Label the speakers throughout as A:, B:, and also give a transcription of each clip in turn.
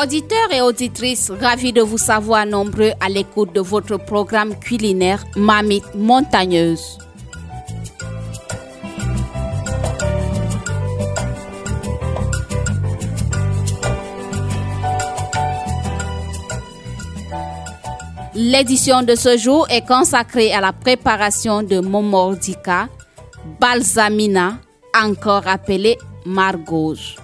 A: Auditeurs et auditrices, ravis de vous savoir nombreux à l'écoute de votre programme culinaire Mamite Montagneuse. L'édition de ce jour est consacrée à la préparation de momordika, balsamina, encore appelée margose.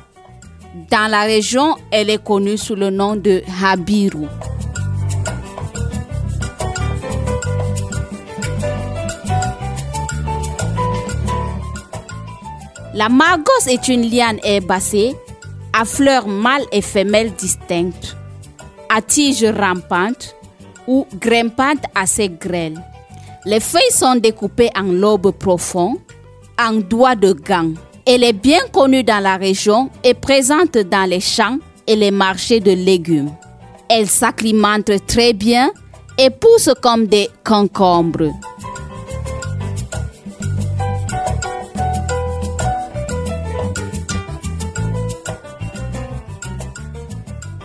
A: Dans la région, elle est connue sous le nom de habiru. La margose est une liane herbacée à fleurs mâles et femelles distinctes, à tiges rampantes ou grimpantes assez grêles. Les feuilles sont découpées en lobes profonds, en doigts de gants. Elle est bien connue dans la région et présente dans les champs et les marchés de légumes. Elle s'acclimate très bien et pousse comme des concombres.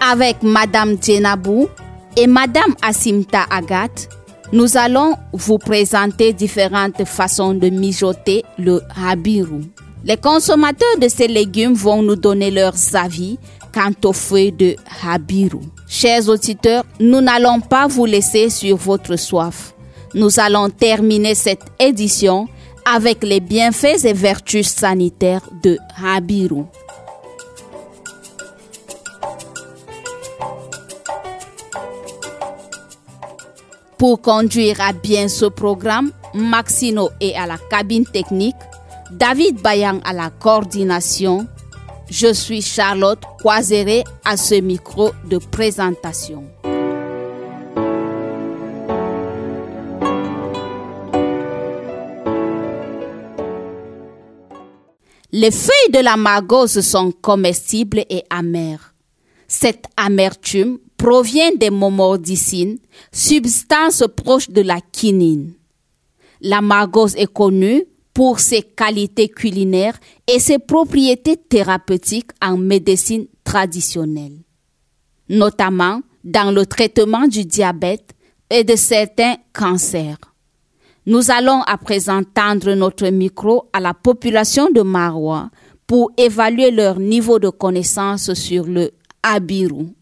A: Avec Madame Djenabou et Madame Asimta Agat, nous allons vous présenter différentes façons de mijoter le habiru. Les consommateurs de ces légumes vont nous donner leurs avis quant aux feuilles de habiru. Chers auditeurs, nous n'allons pas vous laisser sur votre soif. Nous allons terminer cette édition avec les bienfaits et vertus sanitaires de habiru. Pour conduire à bien ce programme, Maxino est à la cabine technique, David Bayan à la coordination. Je suis Charlotte Croiseret à ce micro de présentation. Les feuilles de la margose sont comestibles et amères. Cette amertume provient des momordicines, substance proche de la quinine. La margose est connue pour ses qualités culinaires et ses propriétés thérapeutiques en médecine traditionnelle, notamment dans le traitement du diabète et de certains cancers. Nous allons à présent tendre notre micro à la population de Marois pour évaluer leur niveau de connaissance sur le Abiru.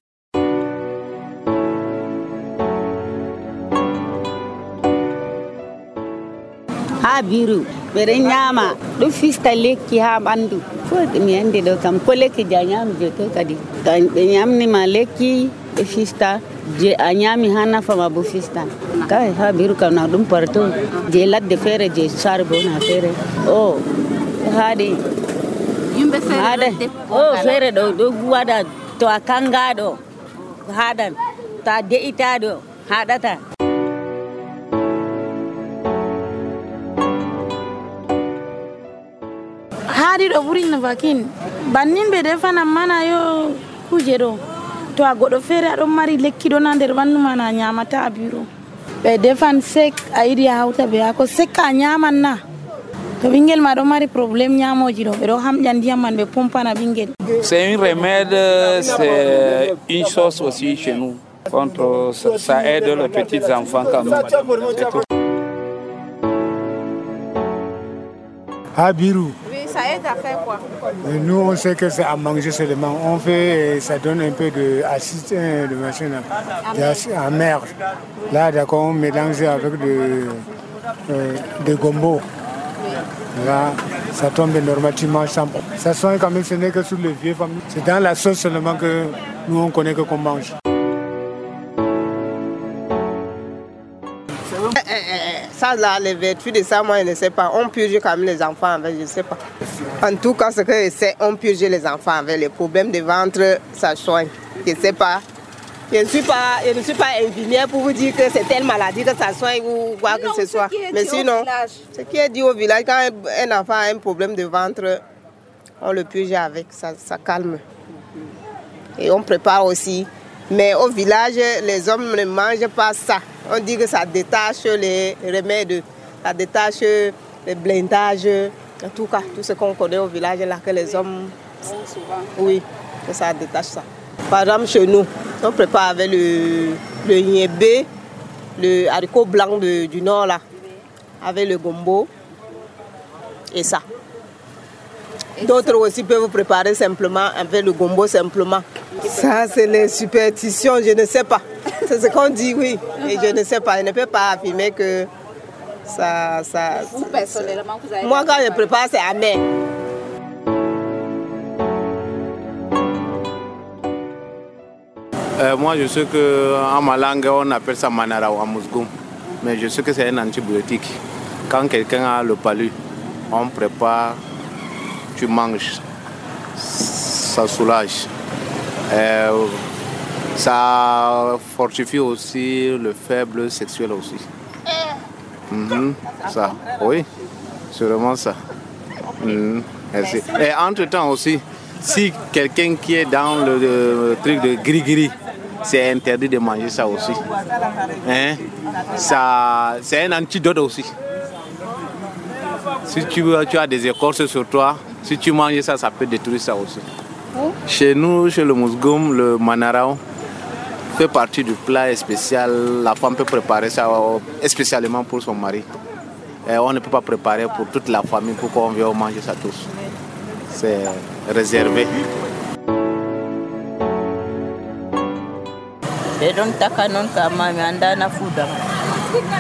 B: Ha biru. Bere ñama ɗo fista lekki ha ɓandu fo mi andi ɗo kam ko lekki je a ñami je to kadi. To ɓe ñamnima lekki e fista. Je a ñami ha nafama bo fista. Kai ha biru kam na ɗum parto. Je ladde feere je sare bo na feere o haɗi haɗa o feere ɗo ɗo waɗa to a kangaɗo haɗan to a de'itaɗo haɗata
C: haɗi ɗo ɓuri vakin. Bannin ɓe defanan mana yo kuje ɗo to a goɗɗo feere aɗon mari lekki ɗo na nder ɓandu ma na ñamata a biro. Ɓe defan sek a yiɗi a hawta be hako. Sekka a ñaman na. To ɓingel ma ɗo mari probléme ñamoji ɗo ɓe ɗo hamƴa ndiyam man ɓe pompana ɓingel
D: C'est un remède, c'est une chose aussi chez nous. Contre, ça, aide les petits enfants quand même.
A: Oui, ça aide à faire quoi
E: Et nous, on sait que c'est à manger seulement. On fait, et ça donne un peu de acide, euh, de machin, amer. Là, d'accord, on mélange avec de, euh, de gombo. Là, ça tombe normalement sans Ça soigne quand même, ce n'est que sur les vieux familles. C'est dans la sauce seulement que nous, on connaît que qu'on mange.
F: Ça, là, les vertus de ça, moi, je ne sais pas. On purge quand même les enfants avec, je ne sais pas. En tout cas, ce que c'est, on purge les enfants avec les problèmes de ventre, ça soigne. Je ne sais pas. Je ne suis pas, je ne suis pas infirmière pour vous dire que c'est telle maladie que ça soigne ou quoi que ce soit. Mais sinon, ce qui est dit au village, quand un enfant a un problème de ventre, on le purge avec, ça, ça calme. Et on prépare aussi. Mais au village, les hommes ne mangent pas ça. On dit que ça détache les remèdes, ça détache les blindages, en tout cas, tout ce qu'on connaît au village là, que les hommes. Oui, que ça détache ça. Par exemple, chez nous, on prépare avec le, le le haricot blanc du nord là, avec le gombo et ça. D'autres aussi peuvent préparer simplement avec le gombo simplement. Ça, c'est les superstitions, je ne sais pas. C'est ce qu'on dit, oui. Et je ne sais pas, je ne peux pas affirmer que ça. ça
A: vous, personnellement, vous avez.
F: Moi, quand je prépare, c'est amer.
G: Euh, moi, je sais qu'en ma langue, on appelle ça manara ou amusgoum. Mais je sais que c'est un antibiotique. Quand quelqu'un a le palu, on prépare, tu manges, ça soulage. Euh, ça fortifie aussi le faible sexuel aussi. Mhm, ça, oui, c'est vraiment ça. Mhm, Et entre-temps aussi, si quelqu'un qui est dans le, truc de gris-gris, c'est interdit de manger ça aussi. Hein? Ça, c'est un antidote aussi. Si tu, tu as des écorces sur toi, si tu manges ça, ça peut détruire ça aussi. Chez nous, chez le Mousgoum, le manarao fait partie du plat spécial. La femme peut préparer ça spécialement pour son mari. Et on ne peut pas préparer pour toute la famille pour qu'on vienne manger ça tous. C'est réservé.
H: ɓe ɗon taka noon ka mami andana fuudam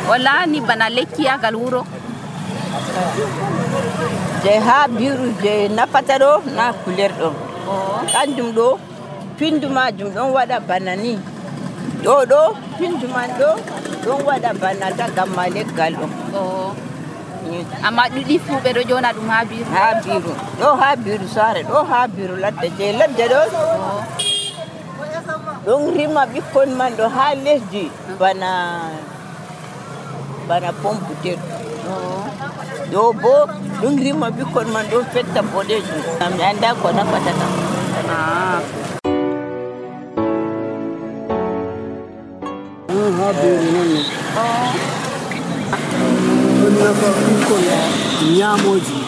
A: wala ni bana lekkiyagal wuro
H: je ha biru je nafata ɗo na couleur ɗon kanjum ɗo pindu majum ɗon waɗa bana ni. Ɗo ɗo pindu man ɗo ɗon waɗa bana ta gamma leggal ɗon
A: amma ɗiɗi fuu ɓe ɗo jona ɗum ha biru.
H: Ha biru ɗo ha biru sare ɗo ha biru ladde je ladde ɗo. Ɗon rima ɓikkon man ɗo ha lesdi bana bana pomputer ɗo bo ɗum rima ɓikkon man ɗo fetta boɗejum mi anda ko nafata kam
I: ha beeri noon ne ɗon nafa ɓikkon ñaamoji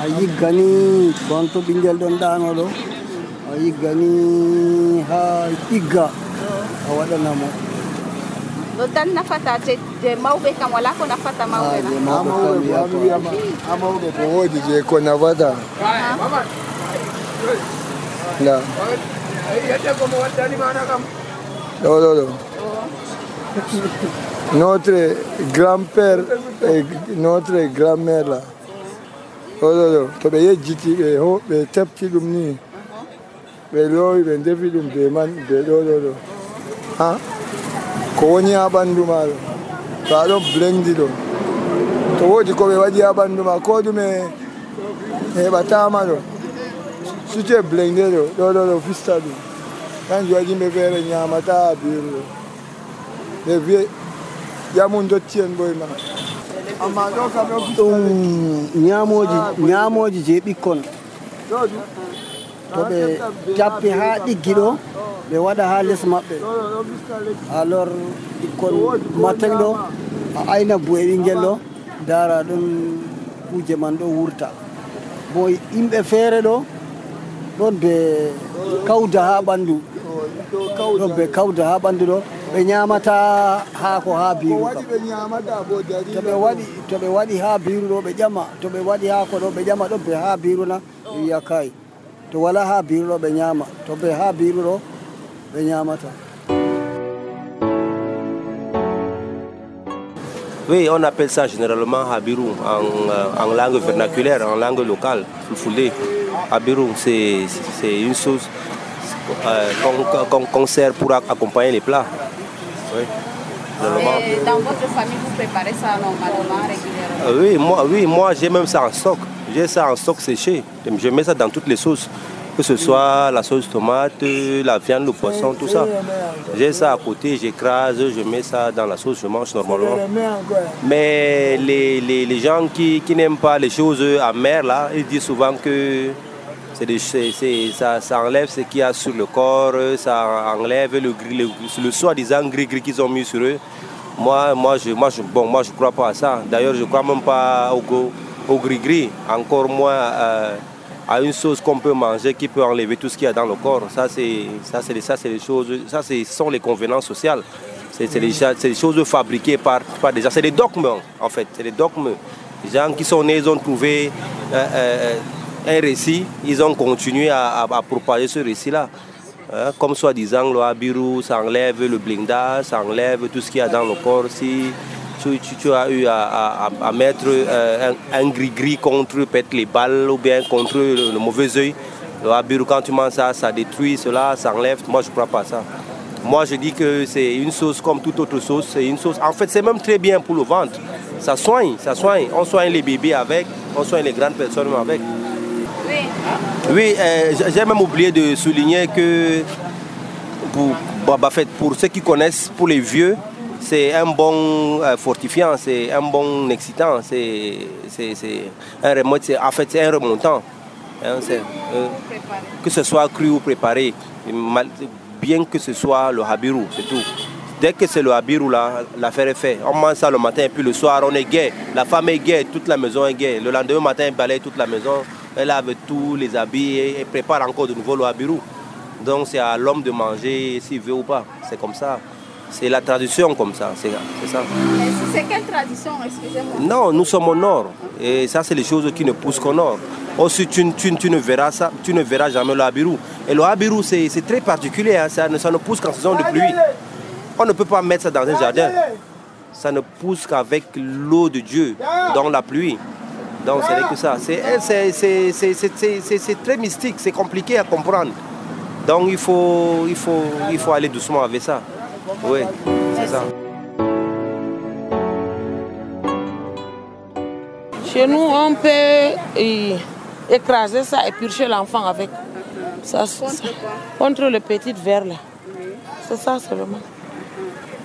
I: a yiggani ɗon ɗanoɗo a yiggani ha ɗigga a waɗanamo
A: ɗo tan nafata je mawɓe kam wala ko nafata mawɓe na
I: ha mawɓe ko woodi je ko nafata nda ɗo ɗo ɗo notre grand-père et notre grand-mère là. Ɗo ɗo ɗo to ɓe yejjiti ɓe ɓe tefti ɗum ni ɓe lowi ɓe defi ɗum be man be ɗo ɗo ɗo ha ko woni ha ɓandu maɗo to aɗon blendi ɗo to wodi koɓe waɗi ha ɓandu ma ko ɗume heɓatama ɗo sute blende ɗo ɗo ɗo ɗo fista ɗum. Kanjum waɗi yimɓe feere ñamata ha biru ɗo. Ɓe wiye ƴamum dotti en ɓoye ma amma ɗo kam ɗum ñamoji ah, ñamoji je ɓikkon. To ɓe jappi ha ɗiggi ɗo ɓe waɗa ha les maɓɓe. Alors ɓikkon matin ɗo a ayna bu'e ɓinguel ɗo dara ɗum kuje man ɗo wurta. Bo yimɓe feere ɗo ɗon be kawda ha ɓandu. Ɗon be kawda ha ɓandu ɗo ɓe ñamata haako ha biru to ɓe waɗi to ɓe waɗi ha biru ɗo ɓe ƴama to ɓe waɗi haako ɗo ɓe ƴama ɗon be ha biru na ɓe wiya kay to wala ha biru ɗo ɓe ñama to be ha biru ɗo ɓe ñamata
J: Oui, on appelle ça généralement Habirou en, en, langue vernaculaire, en langue locale, fulfulde. Habirou, c'est une chose euh, qu'on qu qu sert pour accompagner les plats. Oui.
A: Et dans votre famille, vous préparez ça normalement, régulièrement?
J: Oui, moi, oui, moi j'ai même ça en stock. J'ai ça en stock séché. Je mets ça dans toutes les sauces. Que ce soit la sauce tomate, la viande, le poisson, tout ça. J'ai ça à côté, j'écrase, je mets ça dans la sauce, je mange normalement. Mais les, les, les gens qui, qui n'aiment pas les choses amères, là, ils disent souvent que ça, ça, enlève ce qu'il y a sur le corps, ça enlève le, le, le soi-disant gris-gris qu'ils ont mis sur eux. Moi, moi, je, moi, je, bon, crois pas à ça. D'ailleurs, je crois même pas au, au gris-gris, encore moins euh, à une chose qu'on peut manger qui peut enlever tout ce qu'il y a dans le corps. Ça, c'est ça, c'est ça, c'est les choses. Ça, ce sont les convenances sociales. C'est c'est cha- c'est des choses fabriquées par, par des gens. C'est des dogmes, en fait. C'est des dogmes. Les gens qui sont nés, ils ont trouvé euh, euh, un récit. Ils ont continué à, à- propager ce récit-là. Hein, comme soi-disant, le Abiru, ça enlève le blindage, ça enlève tout ce qu'il y a dans le corps. Si tu, as eu à, mettre euh, un, gris-gris contre peut-être les balles ou bien contre le, mauvais œil, le Abiru, quand tu manges ça, ça détruit cela, ça enlève. Moi, je ne crois pas ça. Moi, je dis que c'est une sauce comme toute autre sauce. C'est une sauce. En fait, c'est même très bien pour le ventre. Ça soigne, ça soigne. On soigne les bébés avec, on soigne les grandes personnes avec. Oui, euh, j'ai- même oublié de souligner que pour, pour ceux qui connaissent, pour les vieux, c'est un bon euh, fortifiant, c'est un bon excitant, c'est un en fait c'est un remontant. Hein, euh, que ce soit cru ou préparé, bien que ce soit le habiru, c'est tout. Dès que c'est le habiru, là, l'affaire est faite. On mange ça le matin et puis le soir, on est gai. La femme est gaie, toute la maison est gaie. Le lendemain matin, elle balaye toute la maison, elle lave tous les habits et, et prépare encore de nouveau le habiru. Donc c'est à l'homme de manger s'il veut ou pas. C'est comme ça. C'est la tradition comme ça. C'est c'est ça.
A: C'est quelle tradition, excusez-moi?
J: Non, nous sommes au nord. Et ça, c'est les choses qui ne poussent qu'au nord. Aussi, tu, tu- tu ne verras ça, tu ne verras jamais le habiru. Et le habiru, c'est c'est très particulier. hein. Ça, ne, ça ne pousse qu'en saison de pluie. On ne peut pas mettre ça dans un jardin. Ça ne pousse qu'avec l'eau de Dieu, dans la pluie. Donc, c'est que ça. C'est- c'est- c'est- c'est- c'est- c'est- C'est c'est très mystique, c'est compliqué à comprendre. Donc, il faut, il faut, il faut aller doucement avec ça. Oui, c'est ça.
K: Chez nous, on peut écraser ça et purger l'enfant avec. Ça, ça- contre le petit verre là. C'est ça seulement.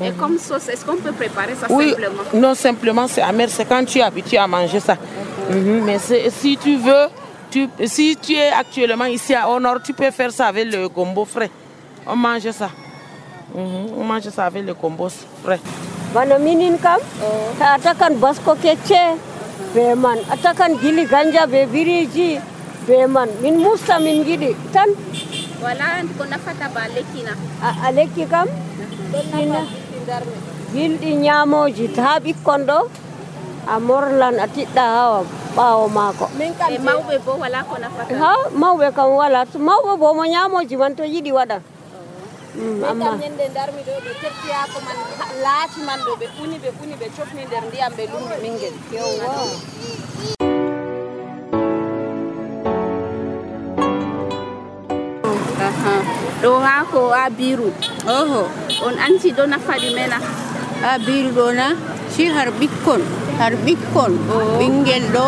A: Et comme sauce, est-ce qu'on peut préparer ça
K: Oui,
A: simplement?
K: non simplement c'est amer, c'est quand tu es habitué à manger ça. Mhm, Mais si tu veux, tu, si tu es actuellement ici à Honor, tu peux faire ça avec le gombo frais. On mange ça. Mhm, On mange ça avec le combos frais.
L: bana minin kam ta atakan basko keche be man atakan gili ganja be biriji. Be man min musta min gidi. Tan?
A: Voilà, ko nafata ba lekina
L: a a lekki kam? Ina. Gilɗi ñamoji ha ɓikkon ɗo a morlan a tiɗɗa ha ɓawo maako.
A: E mawɓe bo wala ko nafata.
L: ha mawɓe kam wala. Mawɓe bo mo ñamoji man to yiɗi waɗan Mm, Mm,
A: amma ñande darmi ɗo ɓe tettiyako man laati man ɗo ɓe uni ɓe uni ɓe cofni nder ndiyam ɓe lumbi ɓinguel ɗo hako abiru
B: oho.
A: On anti ɗo nafaɗi
B: mena. Abiru ɗo na si har ɓikkon har ɓikkon ɓingel ɗo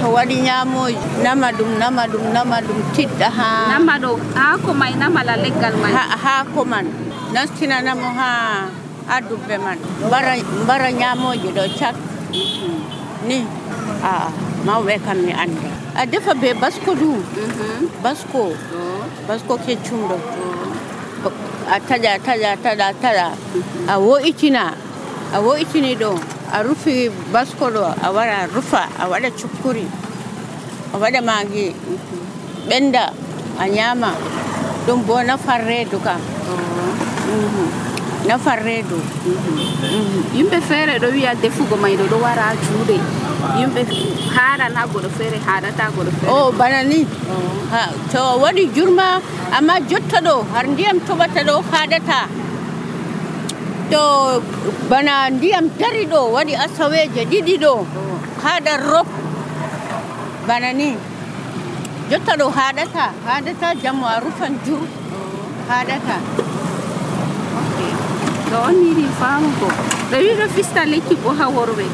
B: to waɗi ñamoji nama ɗum nama ɗum nama ɗum tiɗɗa ha.
A: Nama ɗo haako may namala leggal may
B: ha- haako man. Nastinanamo ha ha dubbe man. Mbara mbara ñamoji ɗo cak ni a mawɓe kam mi anda a defa be basko du. Basko. Basko keccum ɗo a taƴa taƴa taƴa taƴa a wo'itina a wo'itini ɗo a rufi basko ɗo a wara rufa a waɗa cukkuri a waɗa magi benda a nyama ɗum bo nafan reedu kam Mhm. nafan reedu
A: yimɓe feere ɗo wiya defugo may ɗo ɗo wara ha juuɗe yimɓe haɗana goɗo feere haɗata goɗo feere
B: o bana ni Ha, to waɗi jurma amma jotta ɗo har ndiyam toɓata ɗo haɗata to banana diam dari do wadi asawe jadi di do. Hada rok. Bana ni. Jotta do hada ta. Hada ta jamu arufan ju.
A: Hada ta. Ɗo on ko. Be wi do fista leki ko ha worbe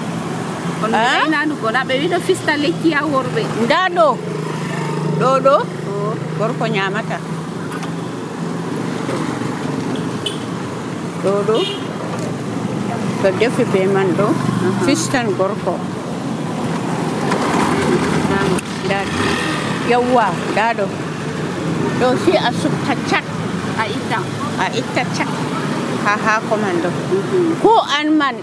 A: on nanugo na be wi do fista leki ha worbe
B: nda do. Do ɗo gorko nyamata Dodo. Do. To defi be man ɗo fistan gorko. Yawwa nda ɗo ɗo si a supta cat
A: a itta.
B: A itta cat ha haako man ɗo ko an man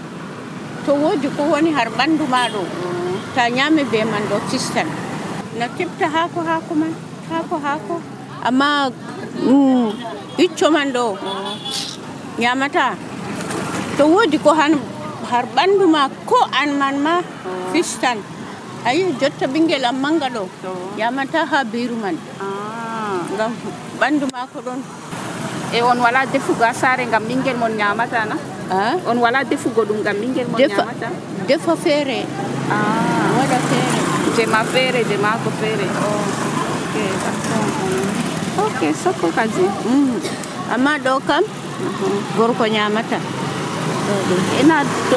B: to woodi ko woni har ɓanndu ma ɗo ta ñaami be man ɗo fistan na tipta haako haako man. Haako haako amma mm, icco man ɗo ñamata to woodi ko han har ɓanndu ma ko an man ma fistan ayi jotta ɓinngel am mannga ɗo yamanta haa beyru man. Ah. Ngam ɓanndu maako ɗon.
A: E on walaa defugo a saare ngam ɓinngel mon ñaamata na? Ah? On walaa defugo ɗum ngam ɓinngel mon ñaamata
B: defa feere. Ah. Waɗa feere.
A: Jema feere jemaako feere. Ok sokko kadi mm.
B: amma ɗo kam mhm. gorko ñaamata
A: ɗo ɗum ena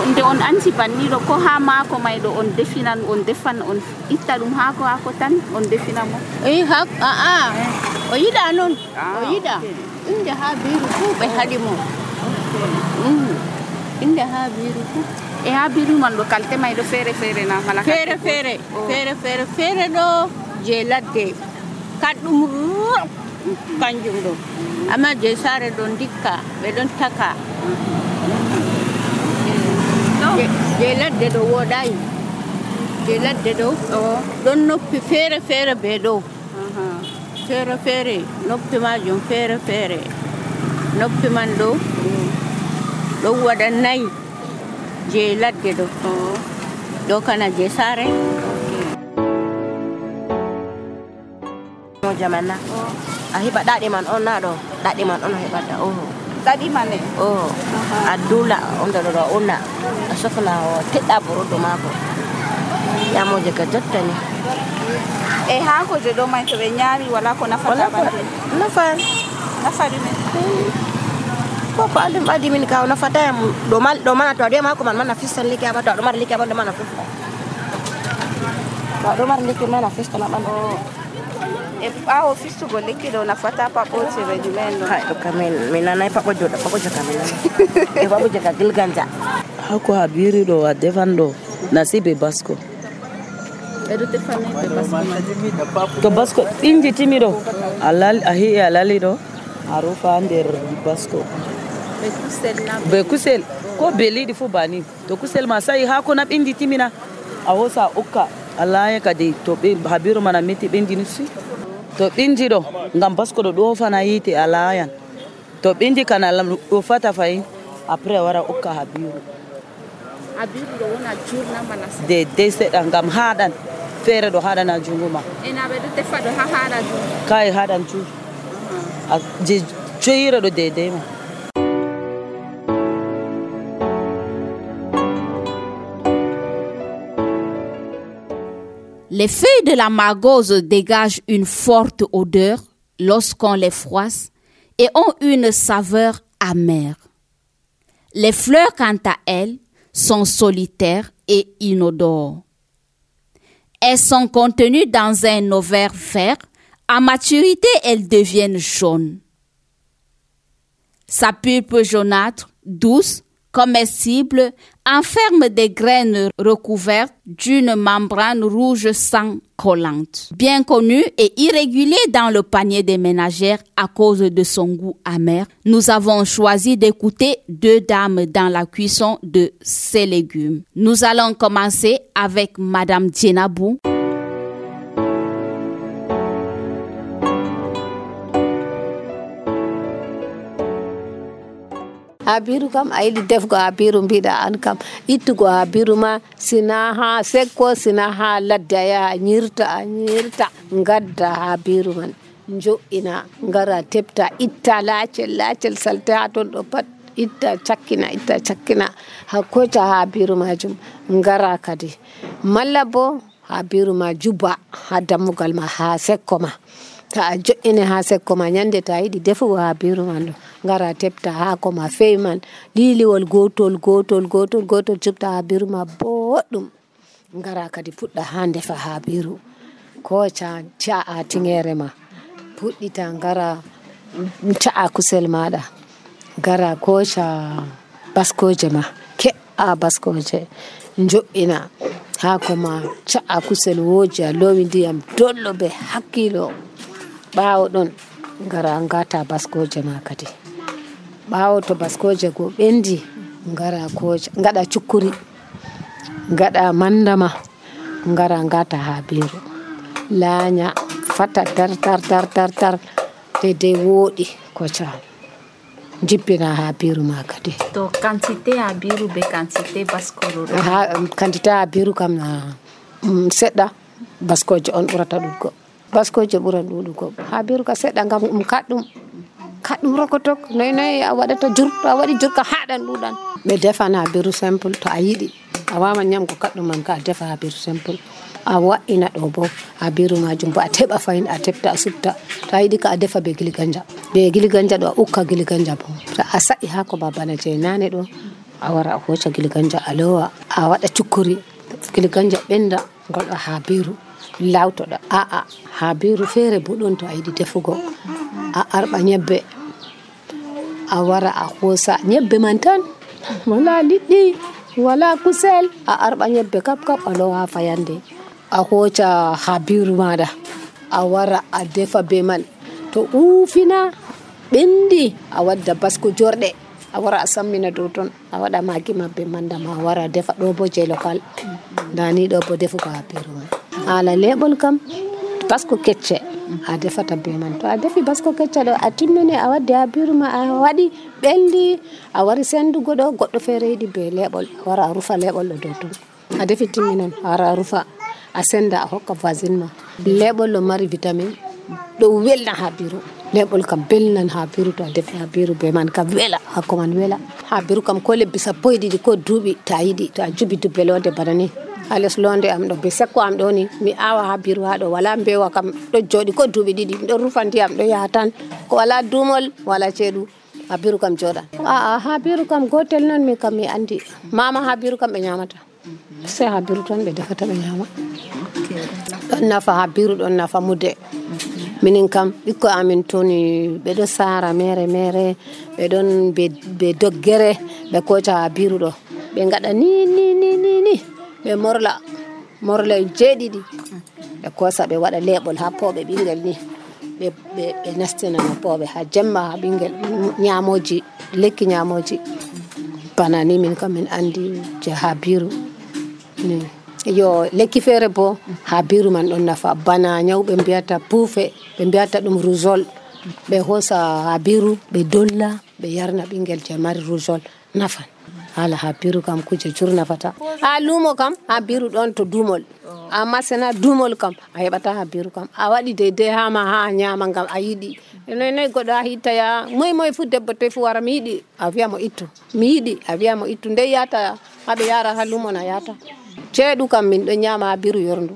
A: nde on anti banniɗo ko ha maako may ɗo on definan on defan on itta ɗum haako haako tan on defina mo.
B: I aa o yiɗa noon ah, o yiɗa? inde ha biiru fuu ɓe haɗi mo. Mm. Inde ha biiru fuu.
A: E ha biru man ɗo kalte may ɗo feere feere na mala
B: feere feere oh. feere feere feere ɗo je ladde. Kaɗɗum kanjum ɗo. Amma je saare ɗo dikka ɓe ɗon taka. Je- je ladde ɗo woɗayi je ladde ɗo ɗon noppi feere feere be ɗo feere feere noppi majum feere feere noppi man ɗo ɗon waɗa nayi je ladde ɗo ɗo kana je saare
M: no jamanna a heɓa ɗaɗe man on na ɗo ɗaɗe man on a heɓata o
A: daɗi mane
M: o oh, a duula onda ɗo ɗo una a sohla o teɗɗa buruɗo maako yamoje ka jottani
A: e haakoje ɗo may to ɓe ñaami wala ko nafata
M: nafan
A: nafa ɗume
M: ko ko andum ɓadi min ka o nafata yam ɗo mal mana to a mako haako man na nafistan liki aɓa to a ɗo mara liki aɓa mana fista. To
A: a ɗo mara liki
M: ma nafista ma a ofis tugolekile unafuata hapa pote regimendo minanae pakojoda pakojokaminana pakojoka gilganja.
N: Hako habiri lo adefan lo nasibe basko to basko ɗo ahi a ro ɗo nder be kusel ko be fo bani? To kusel ma sayi ha na ɓindi timina a hosa ukka alaye kadi to habiru mana meti ɓendini si to ɓindi ɗo ngam basko ɗo ɗofana yite a layan to ɓindi kana ɗofata fayin après a wara okka habiru
A: habiru ɗo wona jurnamana
N: dedei seɗa ngam haɗan feere ɗo haɗana jungo ma.
A: Ena defa ɗo ha haɗa jum
N: kai haɗan cuur a je joyire ɗo dedei ma
A: Les feuilles de la margose dégagent une forte odeur lorsqu'on les froisse et ont une saveur amère. Les fleurs, quant à elles, sont solitaires et inodores. Elles sont contenues dans un ovaire vert. À maturité, elles deviennent jaunes. Sa pulpe jaunâtre, douce, comestible, enferme des graines recouvertes d'une membrane rouge sang collante. Bien connu et irrégulier dans le panier des ménagères à cause de son goût amer, nous avons choisi d'écouter deux dames dans la cuisson de ces légumes. Nous allons commencer avec Madame Djenabou.
O: Habiru kam a yiɗi defgo habiru mbiɗa an kam. Ittugo habiru ma sina ha sekko sina ha ladde a yaha ñirta a ñirta gadda habiru man jo'ina ngara tebta itta laacel laacel salte ha ton ɗo pat itta cakkina itta cakkina ha koca habiru majum ngara kadi. Malla bo habiru ma juba ha dammugal ma ha sekko ma ta a jo'ini ha sekko ma ñande ta yiɗi defugo ha biru man ɗo gara tebta hako ma fewi man liliwol gotol gotol gotol gotol cubta ha biru ma boɗɗum ngara kadi puɗɗa ha ndefa ha biru. Koca ca'a tingere ma. Puɗɗita ngara ca'a kusel maɗa ngara koca baskoje ma. Ke'a baskoje. Jo'ina hako ma ca'a kusel woji a lowi ndiyam dollo be hakkilo ɓawo ɗon ngara ngata baskoje ma kadi. Ɓawo to baskoje go ɓendi ngara koja gaɗa cukkuri gaɗa mandama ngara ngata ha biro laanya fata dar dar dar dar dar daidai woɗi kocal jippina ha biru ma kadi.
A: To quantité ha biru be quantité baskolo
O: ha quantité ha biru kam na seɗɗa baskoje on ɓurata ɗuggo baskoje ɓuran ɗuɗugo ha biru ka seɗɗa gam ɗum kaɗɗum kaɗɗum rokotok noyi noyi a waɗata jur to a waɗi jur ka haɗan ɗuɗan ɓe defan ha biru simple to a yiɗi a wawan ñamgo kaɗɗum man ka a defa ha biru simple a wa'ina ɗo bo ha biru majum bo a teɓa fayin a tefta a subta to a yiɗi ka a defa be gili ganja. Be gili ganja ɗo a ukka gili ganja bo to a sa'i hako babana je nane ɗo a wara a hoca gili ganja. A lowa a waɗa cukkuri gili ganja ɓenda ha biru lawtoɗa aa ha biru feere bo ɗon to a yiɗi defugo. A arɓa ñebbe a wara a hoosa. Ñebbe man tan wala liɗɗi wala kusel. A arɓa ñebbe kap kap a lowa fayande. A hoca ha biru maɗa. A wara a defa be man. To uufina ɓendi a wadda basko jorɗe. A wara a sammina dow ton. A waɗa magi ma be manda ma wara defa. Ɗo bo je lokal. Ndani ɗo bo defugo ha biru man. haala leɓol kam basko kecce a defata be man. To a defi basko kecce ɗo a timmini a waddi ha biru ma a waɗi ɓendi a wari sendugo ɗo goɗɗo feere yiɗi be leɓol a wara a rufa leɓol ɗo dow ton a defi timminan a wara a rufa a senda a hokka voisine ma. Leɓol ɗo mari vitamine ɗo welna ha biru. Leɓol kam belnan ha biru to a defi ha biru be man kam wela hakko man wela. Ha biru kam ko lebbi sappo e ɗiɗi ko duuɓi to a yiɗi to a jubi dubbe dubbelode bana ni. Ha londe am ɗo be sekko am ɗo ni mi awa ha biru ha ɗo. Wala mbewa kam ɗo jooɗi ko duuɓi ɗiɗi miɗo rufa ndiyam ɗo yaha tan. Ko wala duumol wala ceeɗu ha biru kam joɗan aa ha biru kam gotel noon min kam mi andi mama ha biru kam ɓe ñamata se ha biru tan ɓe defata ɓe ñama ɗon nafa ha biru ɗon nafa mude minin kam ɓikko amin toni ɓeɗo sara mere mere ɓe ɗon be doggere ɓe koca ha biru ɗo. Ɓe gaɗa ni ni ni ni ni ɓe morla morla jeeɗiɗi. Ɓe kosa ɓe waɗa leɓol ha pooɓe ɓingel ni. Ɓe nastinana pooɓe ha jemma ha ɓingel ñamoji lekki ñamoji bana ni min kam min andi je ha biru ni yo lekki feere bo ha biru man ɗon nafa. Bana ñawɓe mbiyata puufe ɓe mbiyata ɗum rousol ɓe hoosa ha biru ɓe dolla ɓe yarna ɓingel je mari rousol nafan hala ha biru kam kuje curnafata ha lumo kam ha biru ɗon to dumol. Amma sena dumol kam a heɓata ha biru kam. A waɗi deydey ha a ñama gam a yiɗi. Noynoy goɗɗo a hittaya moy moy fu debbo te fu wara mi yiɗi a wiya mo ittu. Mi yiɗi a wiya mo ittu. Nde yata haɓe yara ha lumo na yata. Ceeɗu kam min ɗo ñama ha biru yorndu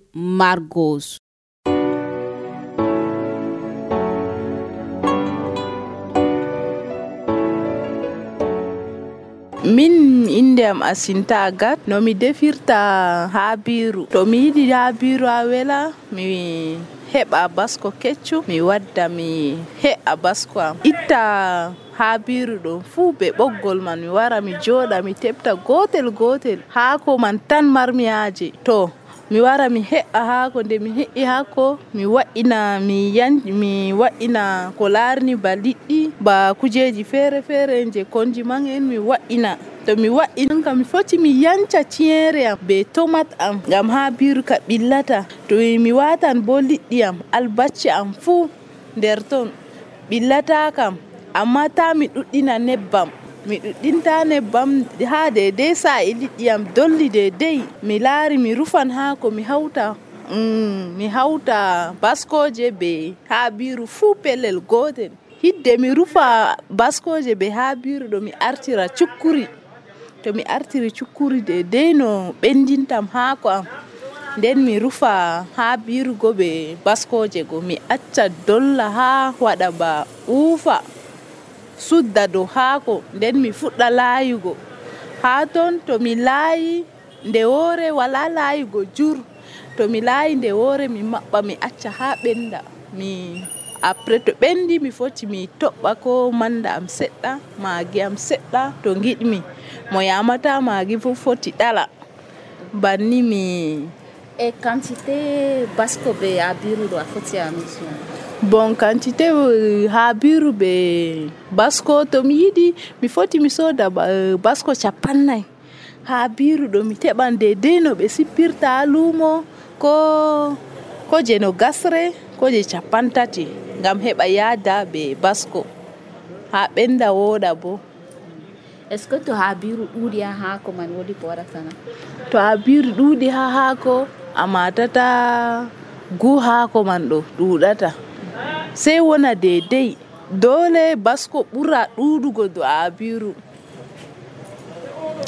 A: margos.
P: Min inde am asinta agat no mi defirta ha biru. To mi yiɗi ha biru a wela mi heɓa basko keccu mi wadda mi he'a basko am. Itta ha biru ɗo fuu be ɓoggol man mi wara mi jooɗa mi tepta gotel gotel haako man tan marmiyaje to mi wara mi he'a haako nde mi he'i haako mi wa'ina mi yan mi wa'ina ko laarni ba liɗɗi ba kujeji fere fere je konji man en mi wa'ina to mi wa'ini kam mi foti mi yanca ciyere am be tomat am ngam ha biruka ɓillata to mi watan bo liɗɗi am albacci am fuu nder ton. Ɓillata kam amma ta mi ɗuɗɗina nebbam mi ɗuɗɗinta nebbam ha dedei sa'ili ɗiyam dolli dedei. Mi laari mi rufan ha ko mi hawta mm, mi hawta baskoje be haabiru fuu pellel gotel. Hidde mi rufa baskoje be haabiru ɗo mi artira cukkuri. To mi artiri cukkuri dedei no ɓendintam haako am. Nden mi rufa ha birugo be baskoje go. Mi acca dolla ha waɗa ba uufa sudda dow haako nden mi fuɗɗa laayugo. Haa ton to mi laayi nde woore wala laayugo jur. To mi laayi nde woore mi maɓɓa mi acca haa ɓennda mi après to ɓendi mi foti mi toɓɓa ko manda am seɗɗa maagi am seɗɗa to giɗmi mo yamata maagi fof foti ɗala. Banni mi
A: e quantité basko ɓe abiruɗo a foti a
P: bon quantité ha biru ɓe basko to mi yiɗi mi foti mi soda basko capannay ha biru ɗo mi teɓan dedei no ɓe sippirta ha lumo ko ko je no gasre ko je capantati ngam heɓa yada ɓe basko ha ɓenda woɗa bo.
A: Est ce que to ha biru ɗuuɗi ha haako man wodi ko waɗatana
P: to ha biru ha haako a matata gu haako man ɗo ɗuɗata sey wona deydey doole basko ɓura ɗuɗugo do abiru.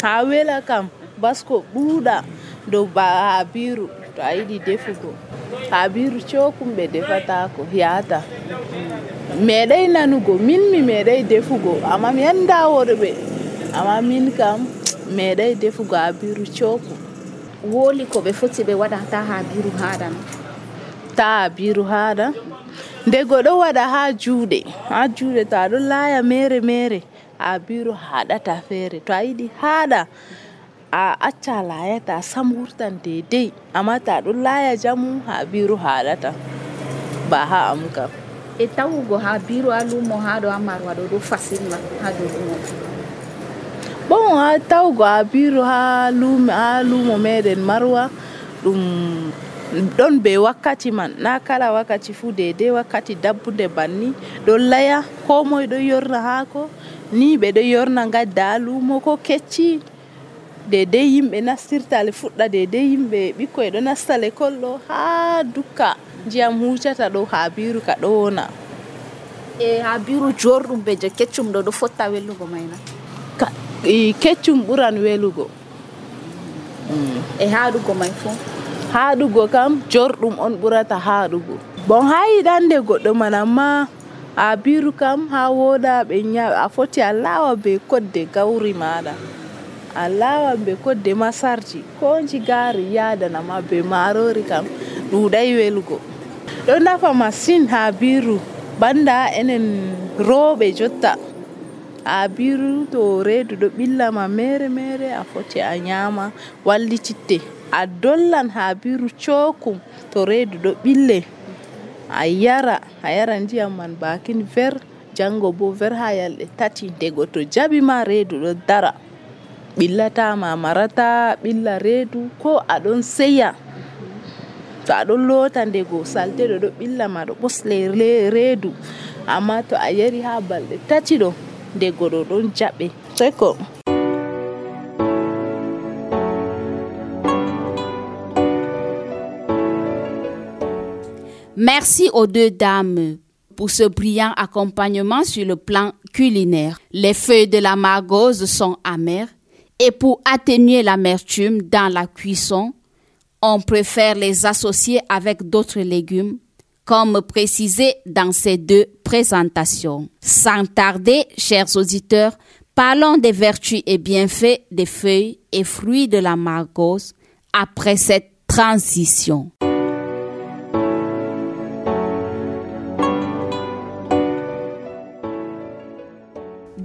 P: Ha wela kam basko ɓuuɗa dow habiru to a yiɗi defugo. Habiru cokum ɓe defatako yahata meɗai nanugo min mi meɗai defugo. Amma mi anda worɓe. Amma min kam meɗai defugo habiru cokum.
A: Woli ko ɓe foti ɓe waɗa ta biru haɗan
P: ta habiru haɗan nde goɗo waɗa ha juuɗe. Ha juuɗe to aɗo laaya mere mere a biro haɗata feere to a yiɗi haɗa a acca layata sam wurtan dedei. Amma to aɗo laaya jamu ha biro haɗata. Ba ha am kam.
A: E tawugo ha biro ha lumo ha ɗo ha marwa ɗo ɗo fasilma ha dow ɗumo
P: bon ha tawgo ha biro ha lumo ha lumo meɗen marwa ɗum ɗon be wakkati man. Na kala wakkati fuu dedei wakkati dabbude banni. Ɗon laya ko moye ɗon yorna haako ni ɓe ɗon yorna gadda lumo ko kecci. Dedei yimɓe nastirta le fuɗɗa dedei yimɓe ɓikkoye ɗo nasta lekol ɗo ha dukka. Ndiyam hucata ɗo ha biru ka ɗo wona.
A: E ha biru jorɗum be je keccum ɗo ɗo fotta wellugo mayna
P: keccum ɓuran welugo
A: e haɗugo may fuu
P: haɗugo kam jorɗum on ɓurata haɗugo bon ha yiɗande goɗɗo man amma a biru kam ha woɗa ɓe ñaɓe a foti a lawa be kodde gawri maɗa a lawan be kodde masarji ko jigari yadanama be marori kam ɗuɗai welugo ɗo nafa masin ha biru banda enen roɓe jotta. A biru to redu ɗo ɓillama mere mere a foti a ñama wallititte a dollan haabiru cookum to reedu ɗo ɓille. A yara a yara ndiyam man bakin ver jango bo ver ha yalɗe tati. Dego to jaɓima reedu ɗo dara. Ɓillatama marata ɓilla reedu ko aɗon seya. To aɗon loota ndego salte ɗo ɗo ɓilla ma ɗo ɓosle reedu. Amma to a yari ha balɗe tati ɗo ndego ɗo ɗon jaɓe. Seko.
A: Merci aux deux dames pour ce brillant accompagnement sur le plan culinaire. Les feuilles de la margose sont amères et pour atténuer l'amertume dans la cuisson, on préfère les associer avec d'autres légumes, comme précisé dans ces deux présentations. Sans tarder, chers auditeurs, parlons des vertus et bienfaits des feuilles et fruits de la margose après cette transition.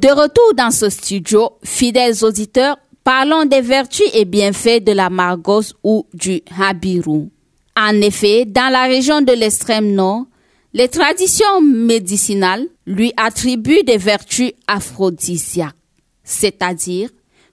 A: De retour dans ce studio, fidèles auditeurs, parlons des vertus et bienfaits de la margose ou du habiru. En effet, dans la région de l'extrême nord, les traditions médicinales lui attribuent des vertus aphrodisiaques, c'est-à-dire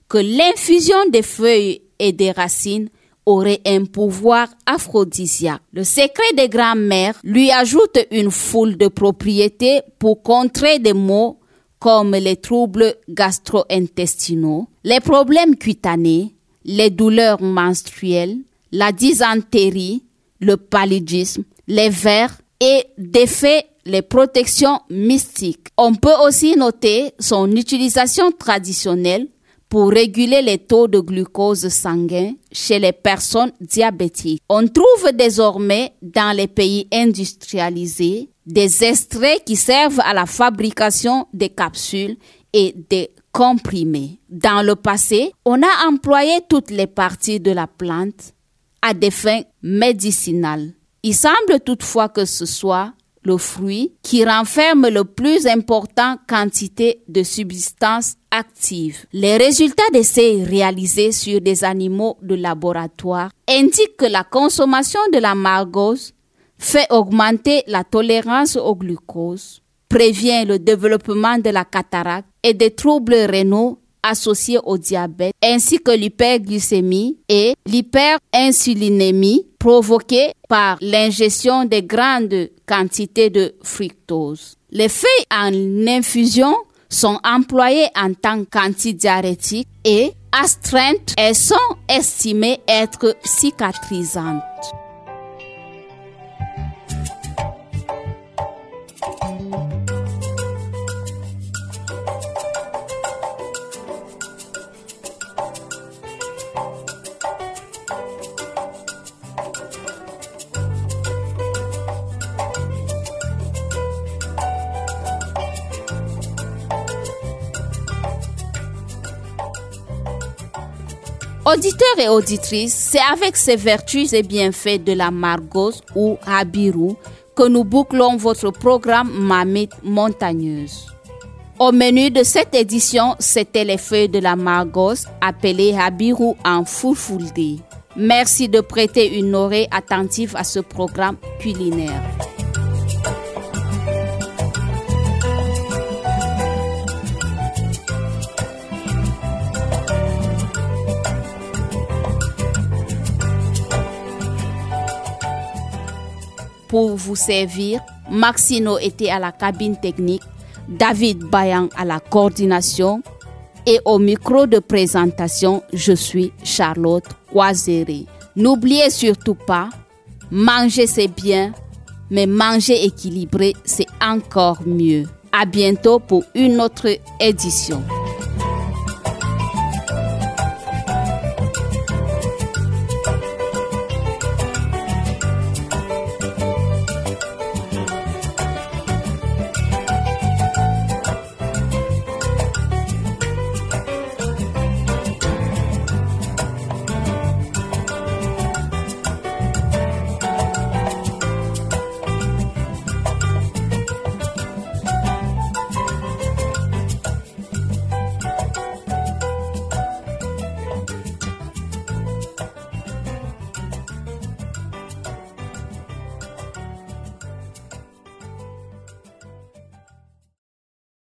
A: que l'infusion des feuilles et des racines aurait un pouvoir aphrodisiaque. Le secret des grands-mères lui ajoute une foule de propriétés pour contrer des maux comme les troubles gastro-intestinaux, les problèmes cutanés, les douleurs menstruelles, la dysentérie, le paludisme, les vers et d'effet les protections mystiques. On peut aussi noter son utilisation traditionnelle pour réguler les taux de glucose sanguin chez les personnes diabétiques. On trouve désormais dans les pays industrialisés des extraits qui servent à la fabrication des capsules et des comprimés. Dans le passé, on a employé toutes les parties de la plante à des fins médicinales. Il semble toutefois que ce soit le fruit qui renferme le plus important quantité de substances actives. Les résultats d'essais réalisés sur des animaux de laboratoire indiquent que la consommation de la margose fait augmenter la tolérance au glucose, prévient le développement de la cataracte et des troubles rénaux associés au diabète, ainsi que l'hyperglycémie et l'hyperinsulinémie provoquée par l'ingestion de grandes quantités de fructose. Les feuilles en infusion sont employées en tant qu'antidiarétiques et astreintes, elles sont estimées être cicatrisantes. Auditeurs et auditrices, c'est avec ces vertus et bienfaits de la margose ou habiru que nous bouclons votre programme Mamite montagneuse. Au menu de cette édition, c'était les feuilles de la margose appelées habiru en fulfulde. Merci de prêter une oreille attentive à ce programme culinaire. Pour vous servir. Maxino était à la cabine technique, David Bayan à la coordination et au micro de présentation, je suis Charlotte Coiseré. N'oubliez surtout pas, manger c'est bien, mais manger équilibré c'est encore mieux. À bientôt pour une autre édition.